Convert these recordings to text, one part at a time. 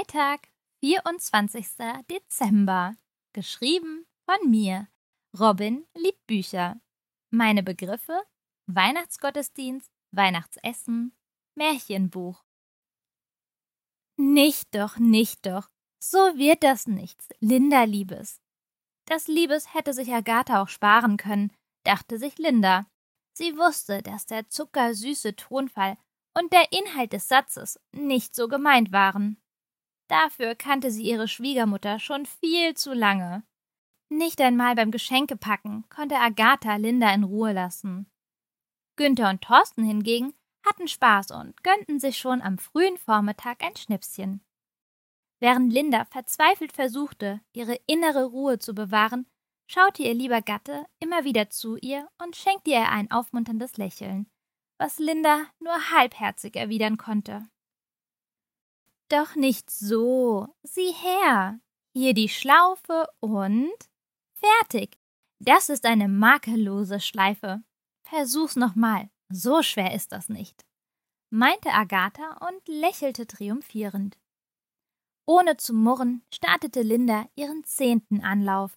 Freitag, 24. Dezember. Geschrieben von mir. Robin liebt Bücher. Meine Begriffe: Weihnachtsgottesdienst, Weihnachtsessen, Märchenbuch. Nicht doch, nicht doch. So wird das nichts, Linda Liebes. Das Liebes hätte sich Agatha auch sparen können, dachte sich Linda. Sie wusste, dass der zuckersüße Tonfall und der Inhalt des Satzes nicht so gemeint waren. Dafür kannte sie ihre Schwiegermutter schon viel zu lange. Nicht einmal beim Geschenkepacken konnte Agatha Linda in Ruhe lassen. Günther und Thorsten hingegen hatten Spaß und gönnten sich schon am frühen Vormittag ein Schnipschen. Während Linda verzweifelt versuchte, ihre innere Ruhe zu bewahren, schaute ihr lieber Gatte immer wieder zu ihr und schenkte ihr ein aufmunterndes Lächeln, was Linda nur halbherzig erwidern konnte. Doch nicht so. Sieh her. Hier die Schlaufe und fertig. Das ist eine makellose Schleife. Versuch's nochmal. So schwer ist das nicht, meinte Agatha und lächelte triumphierend. Ohne zu murren startete Linda ihren zehnten Anlauf.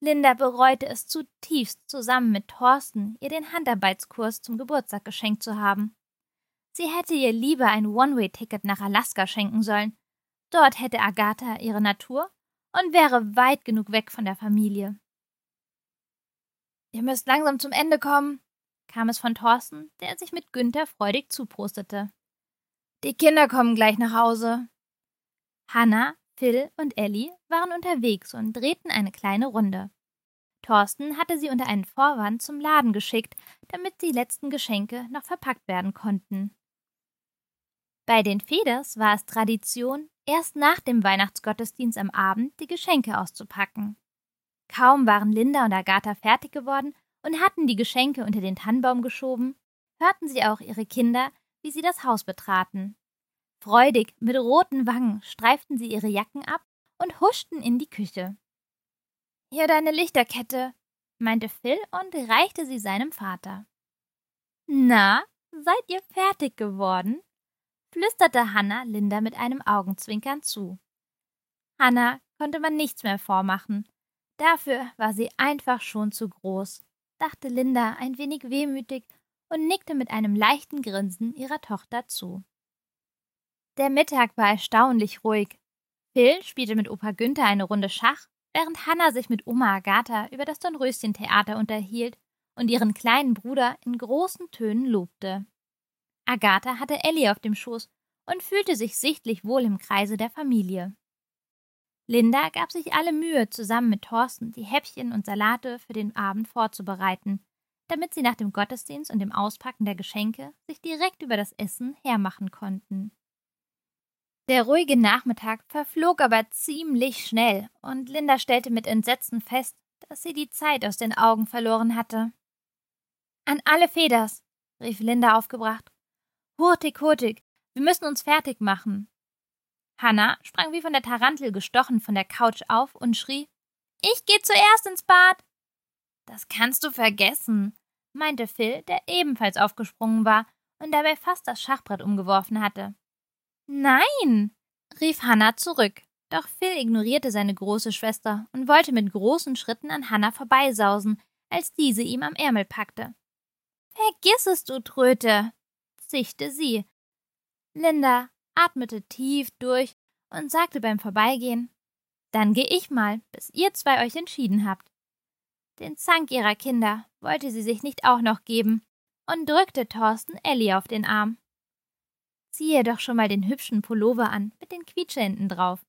Linda bereute es zutiefst, zusammen mit Thorsten ihr den Handarbeitskurs zum Geburtstag geschenkt zu haben. Sie hätte ihr lieber ein One-Way-Ticket nach Alaska schenken sollen. Dort hätte Agatha ihre Natur und wäre weit genug weg von der Familie. Ihr müsst langsam zum Ende kommen, kam es von Thorsten, der sich mit Günther freudig zuprostete. Die Kinder kommen gleich nach Hause. Hannah Phil und Ellie waren unterwegs und drehten eine kleine Runde. Thorsten hatte sie unter einen Vorwand zum Laden geschickt, damit die letzten Geschenke noch verpackt werden konnten. Bei den Feders war es Tradition, erst nach dem Weihnachtsgottesdienst am Abend die Geschenke auszupacken. Kaum waren Linda und Agatha fertig geworden und hatten die Geschenke unter den Tannenbaum geschoben, hörten sie auch ihre Kinder, wie sie das Haus betraten. Freudig, mit roten Wangen, streiften sie ihre Jacken ab und huschten in die Küche. Hier deine Lichterkette, meinte Phil und reichte sie seinem Vater. Na, seid ihr fertig geworden? Flüsterte Hanna Linda mit einem Augenzwinkern zu. Hanna konnte man nichts mehr vormachen. Dafür war sie einfach schon zu groß, dachte Linda ein wenig wehmütig und nickte mit einem leichten Grinsen ihrer Tochter zu. Der Mittag war erstaunlich ruhig. Phil spielte mit Opa Günther eine Runde Schach, während Hanna sich mit Oma Agatha über das Dornröschentheater unterhielt und ihren kleinen Bruder in großen Tönen lobte. Agatha hatte Ellie auf dem Schoß und fühlte sich sichtlich wohl im Kreise der Familie. Linda gab sich alle Mühe, zusammen mit Thorsten die Häppchen und Salate für den Abend vorzubereiten, damit sie nach dem Gottesdienst und dem Auspacken der Geschenke sich direkt über das Essen hermachen konnten. Der ruhige Nachmittag verflog aber ziemlich schnell, und Linda stellte mit Entsetzen fest, dass sie die Zeit aus den Augen verloren hatte. An alle Feders, rief Linda aufgebracht. Hurtig, hurtig, wir müssen uns fertig machen. Hannah sprang wie von der Tarantel gestochen von der Couch auf und schrie Ich geh zuerst ins Bad. Das kannst du vergessen, meinte Phil, der ebenfalls aufgesprungen war und dabei fast das Schachbrett umgeworfen hatte. Nein, rief Hannah zurück. Doch Phil ignorierte seine große Schwester und wollte mit großen Schritten an Hannah vorbeisausen, als diese ihm am Ärmel packte. Vergiss es, du Tröte, zischte sie. Linda atmete tief durch und sagte beim Vorbeigehen Dann geh ich mal, bis ihr zwei euch entschieden habt. Den Zank ihrer Kinder wollte sie sich nicht auch noch geben und drückte Thorsten Ellie auf den Arm. Ziehe doch schon mal den hübschen Pullover an mit den Quietschenden drauf.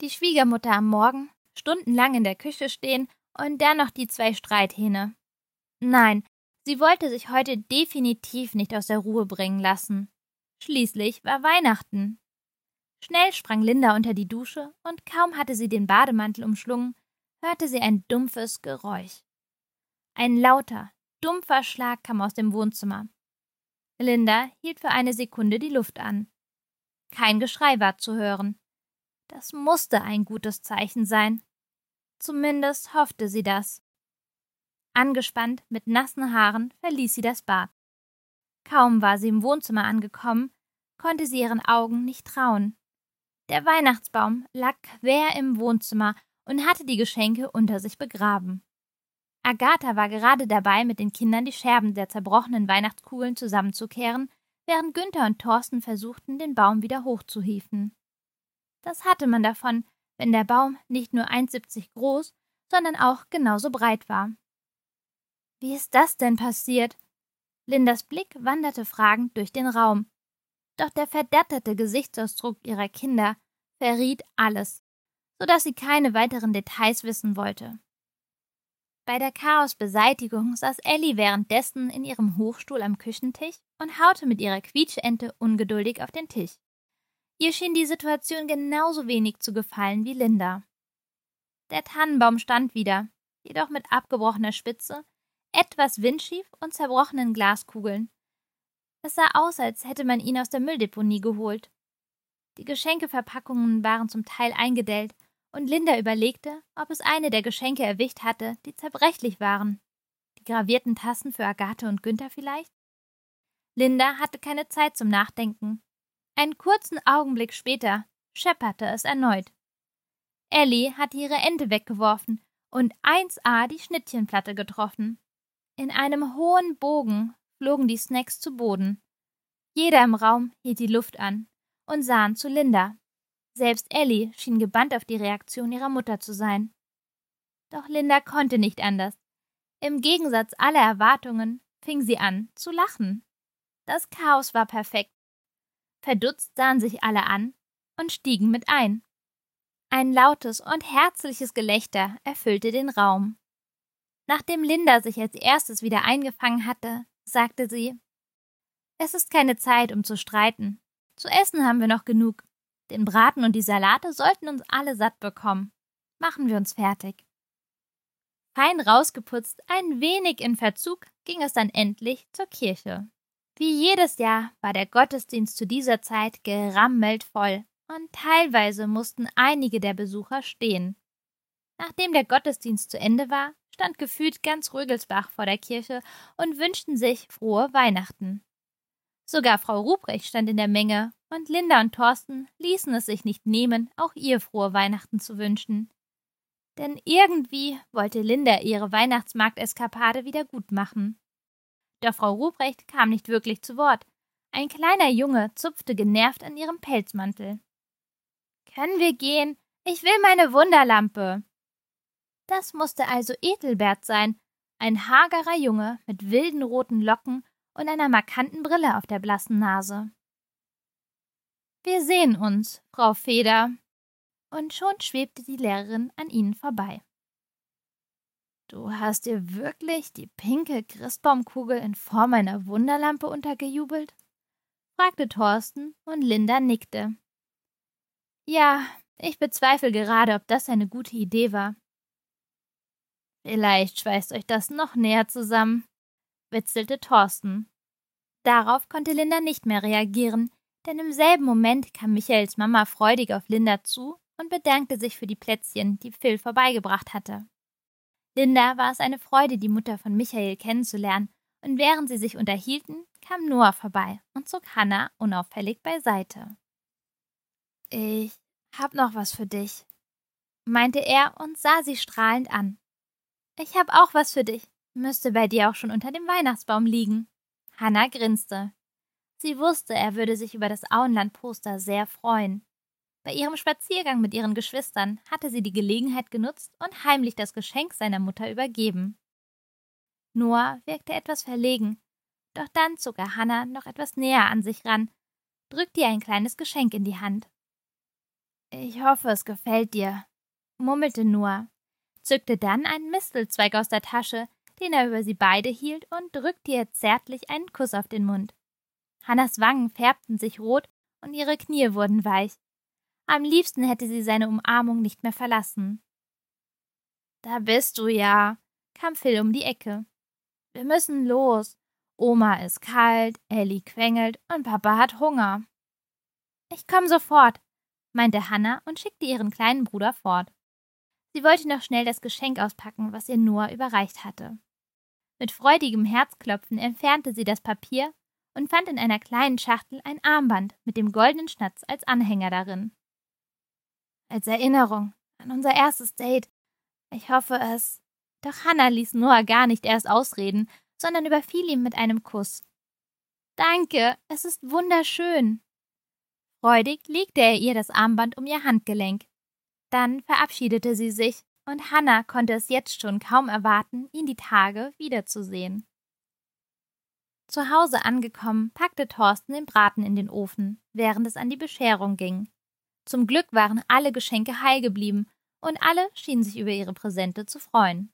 Die Schwiegermutter am Morgen, stundenlang in der Küche stehen und dann noch die zwei Streithähne. Nein, sie wollte sich heute definitiv nicht aus der Ruhe bringen lassen. Schließlich war Weihnachten. Schnell sprang Linda unter die Dusche und kaum hatte sie den Bademantel umschlungen, hörte sie ein dumpfes Geräusch. Ein lauter, dumpfer Schlag kam aus dem Wohnzimmer. Linda hielt für eine Sekunde die Luft an. Kein Geschrei war zu hören. Das musste ein gutes Zeichen sein. Zumindest hoffte sie das. Angespannt, mit nassen Haaren, verließ sie das Bad. Kaum war sie im Wohnzimmer angekommen, konnte sie ihren Augen nicht trauen. Der Weihnachtsbaum lag quer im Wohnzimmer und hatte die Geschenke unter sich begraben. Agatha war gerade dabei, mit den Kindern die Scherben der zerbrochenen Weihnachtskugeln zusammenzukehren, während Günther und Thorsten versuchten, den Baum wieder hochzuhieven. Das hatte man davon, wenn der Baum nicht nur 1,70 groß, sondern auch genauso breit war. Wie ist das denn passiert? Lindas Blick wanderte fragend durch den Raum. Doch der verdatterte Gesichtsausdruck ihrer Kinder verriet alles, so dass sie keine weiteren Details wissen wollte. Bei der Chaosbeseitigung saß Ellie währenddessen in ihrem Hochstuhl am Küchentisch und haute mit ihrer Quietschente ungeduldig auf den Tisch. Ihr schien die Situation genauso wenig zu gefallen wie Linda. Der Tannenbaum stand wieder, jedoch mit abgebrochener Spitze, etwas windschief und zerbrochenen Glaskugeln. Es sah aus, als hätte man ihn aus der Mülldeponie geholt. Die Geschenkeverpackungen waren zum Teil eingedellt, und Linda überlegte, ob es eine der Geschenke erwischt hatte, die zerbrechlich waren. Die gravierten Tassen für Agathe und Günther vielleicht? Linda hatte keine Zeit zum Nachdenken. Einen kurzen Augenblick später schepperte es erneut. Ellie hatte ihre Ente weggeworfen und 1a die Schnittchenplatte getroffen. In einem hohen Bogen flogen die Snacks zu Boden. Jeder im Raum hielt die Luft an und sahen zu Linda. Selbst Ellie schien gebannt auf die Reaktion ihrer Mutter zu sein. Doch Linda konnte nicht anders. Im Gegensatz aller Erwartungen fing sie an zu lachen. Das Chaos war perfekt. Verdutzt sahen sich alle an und stiegen mit ein. Ein lautes und herzliches Gelächter erfüllte den Raum. Nachdem Linda sich als erstes wieder eingefangen hatte, sagte sie Es ist keine Zeit, um zu streiten. Zu essen haben wir noch genug. Den Braten und die Salate sollten uns alle satt bekommen. Machen wir uns fertig. Fein rausgeputzt, ein wenig in Verzug, ging es dann endlich zur Kirche. Wie jedes Jahr war der Gottesdienst zu dieser Zeit gerammelt voll, und teilweise mussten einige der Besucher stehen. Nachdem der Gottesdienst zu Ende war, stand gefühlt ganz Rögelsbach vor der Kirche und wünschten sich frohe Weihnachten. Sogar Frau Ruprecht stand in der Menge, und Linda und Thorsten ließen es sich nicht nehmen, auch ihr frohe Weihnachten zu wünschen. Denn irgendwie wollte Linda ihre Weihnachtsmarkteskapade wieder gut machen. Doch Frau Ruprecht kam nicht wirklich zu Wort. Ein kleiner Junge zupfte genervt an ihrem Pelzmantel. Können wir gehen? Ich will meine Wunderlampe. Das musste also Etelbert sein, ein hagerer Junge mit wilden roten Locken und einer markanten Brille auf der blassen Nase. Wir sehen uns, Frau Feder. Und schon schwebte die Lehrerin an ihnen vorbei. Du hast dir wirklich die pinke Christbaumkugel in Form einer Wunderlampe untergejubelt? fragte Thorsten und Linda nickte. Ja, ich bezweifle gerade, ob das eine gute Idee war. Vielleicht schweißt euch das noch näher zusammen, witzelte Thorsten. Darauf konnte Linda nicht mehr reagieren, denn im selben Moment kam Michaels Mama freudig auf Linda zu und bedankte sich für die Plätzchen, die Phil vorbeigebracht hatte. Linda war es eine Freude, die Mutter von Michael kennenzulernen, und während sie sich unterhielten, kam Noah vorbei und zog Hannah unauffällig beiseite. Ich hab noch was für dich, meinte er und sah sie strahlend an. Ich hab auch was für dich. Müsste bei dir auch schon unter dem Weihnachtsbaum liegen. Hannah grinste. Sie wusste, er würde sich über das Auenland-Poster sehr freuen. Bei ihrem Spaziergang mit ihren Geschwistern hatte sie die Gelegenheit genutzt und heimlich das Geschenk seiner Mutter übergeben. Noah wirkte etwas verlegen, doch dann zog er Hannah noch etwas näher an sich ran, drückte ihr ein kleines Geschenk in die Hand. Ich hoffe, es gefällt dir, murmelte Noah, zückte dann einen Mistelzweig aus der Tasche, den er über sie beide hielt, und drückte ihr zärtlich einen Kuss auf den Mund. Hannas Wangen färbten sich rot und ihre Knie wurden weich. Am liebsten hätte sie seine Umarmung nicht mehr verlassen. Da bist du ja, kam Phil um die Ecke. Wir müssen los. Oma ist kalt, Ellie quengelt und Papa hat Hunger. Ich komm sofort, meinte Hannah und schickte ihren kleinen Bruder fort. Sie wollte noch schnell das Geschenk auspacken, was ihr Noah überreicht hatte. Mit freudigem Herzklopfen entfernte sie das Papier und fand in einer kleinen Schachtel ein Armband mit dem goldenen Schnatz als Anhänger darin. als Erinnerung an unser erstes Date. Ich hoffe es. Doch Hannah ließ Noah gar nicht erst ausreden, sondern überfiel ihn mit einem Kuss. Danke, es ist wunderschön. Freudig legte er ihr das Armband um ihr Handgelenk. Dann verabschiedete sie sich, und Hannah konnte es jetzt schon kaum erwarten, ihn die Tage wiederzusehen. Zu Hause angekommen, packte Thorsten den Braten in den Ofen, während es an die Bescherung ging. Zum Glück waren alle Geschenke heil geblieben, und alle schienen sich über ihre Präsente zu freuen.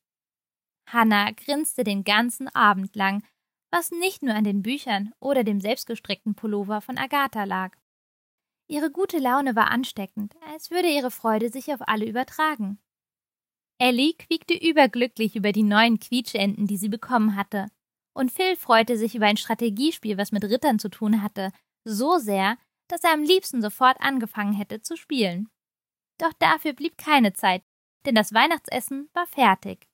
Hannah grinste den ganzen Abend lang, was nicht nur an den Büchern oder dem selbstgestrickten Pullover von Agatha lag. Ihre gute Laune war ansteckend, als würde ihre Freude sich auf alle übertragen. Ellie quiekte überglücklich über die neuen Quietschenten, die sie bekommen hatte, und Phil freute sich über ein Strategiespiel, was mit Rittern zu tun hatte, so sehr, dass er am liebsten sofort angefangen hätte zu spielen. Doch dafür blieb keine Zeit, denn das Weihnachtsessen war fertig.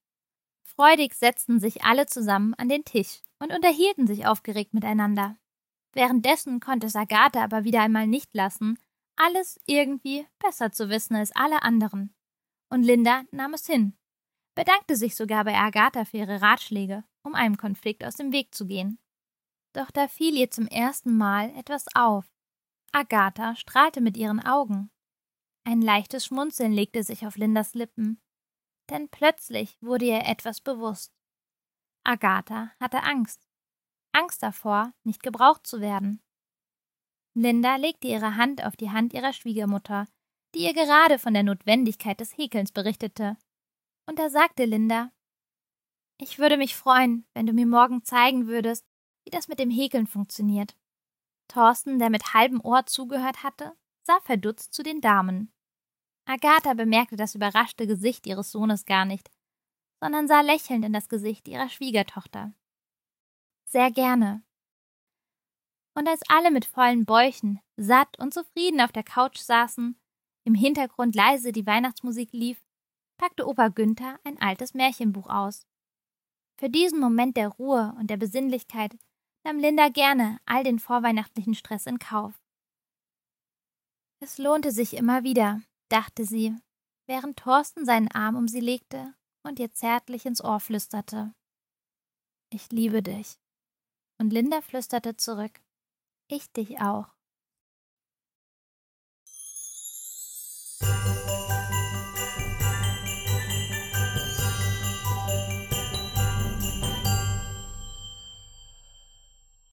Freudig setzten sich alle zusammen an den Tisch und unterhielten sich aufgeregt miteinander. Währenddessen konnte es Agatha aber wieder einmal nicht lassen, alles irgendwie besser zu wissen als alle anderen. Und Linda nahm es hin, bedankte sich sogar bei Agatha für ihre Ratschläge, um einem Konflikt aus dem Weg zu gehen. Doch da fiel ihr zum ersten Mal etwas auf. Agatha strahlte mit ihren Augen. Ein leichtes Schmunzeln legte sich auf Lindas Lippen, denn plötzlich wurde ihr etwas bewusst. Agatha hatte Angst. Angst davor, nicht gebraucht zu werden. Linda legte ihre Hand auf die Hand ihrer Schwiegermutter, die ihr gerade von der Notwendigkeit des Häkelns berichtete. Und da sagte Linda Ich würde mich freuen, wenn du mir morgen zeigen würdest, wie das mit dem Häkeln funktioniert. Thorsten, der mit halbem Ohr zugehört hatte, sah verdutzt zu den Damen. Agatha bemerkte das überraschte Gesicht ihres Sohnes gar nicht, sondern sah lächelnd in das Gesicht ihrer Schwiegertochter. Sehr gerne. Und als alle mit vollen Bäuchen, satt und zufrieden auf der Couch saßen, im Hintergrund leise die Weihnachtsmusik lief, packte Opa Günther ein altes Märchenbuch aus. Für diesen Moment der Ruhe und der Besinnlichkeit nahm Linda gerne all den vorweihnachtlichen Stress in Kauf. Es lohnte sich immer wieder, dachte sie, während Thorsten seinen Arm um sie legte und ihr zärtlich ins Ohr flüsterte. Ich liebe dich. Und Linda flüsterte zurück. Ich dich auch.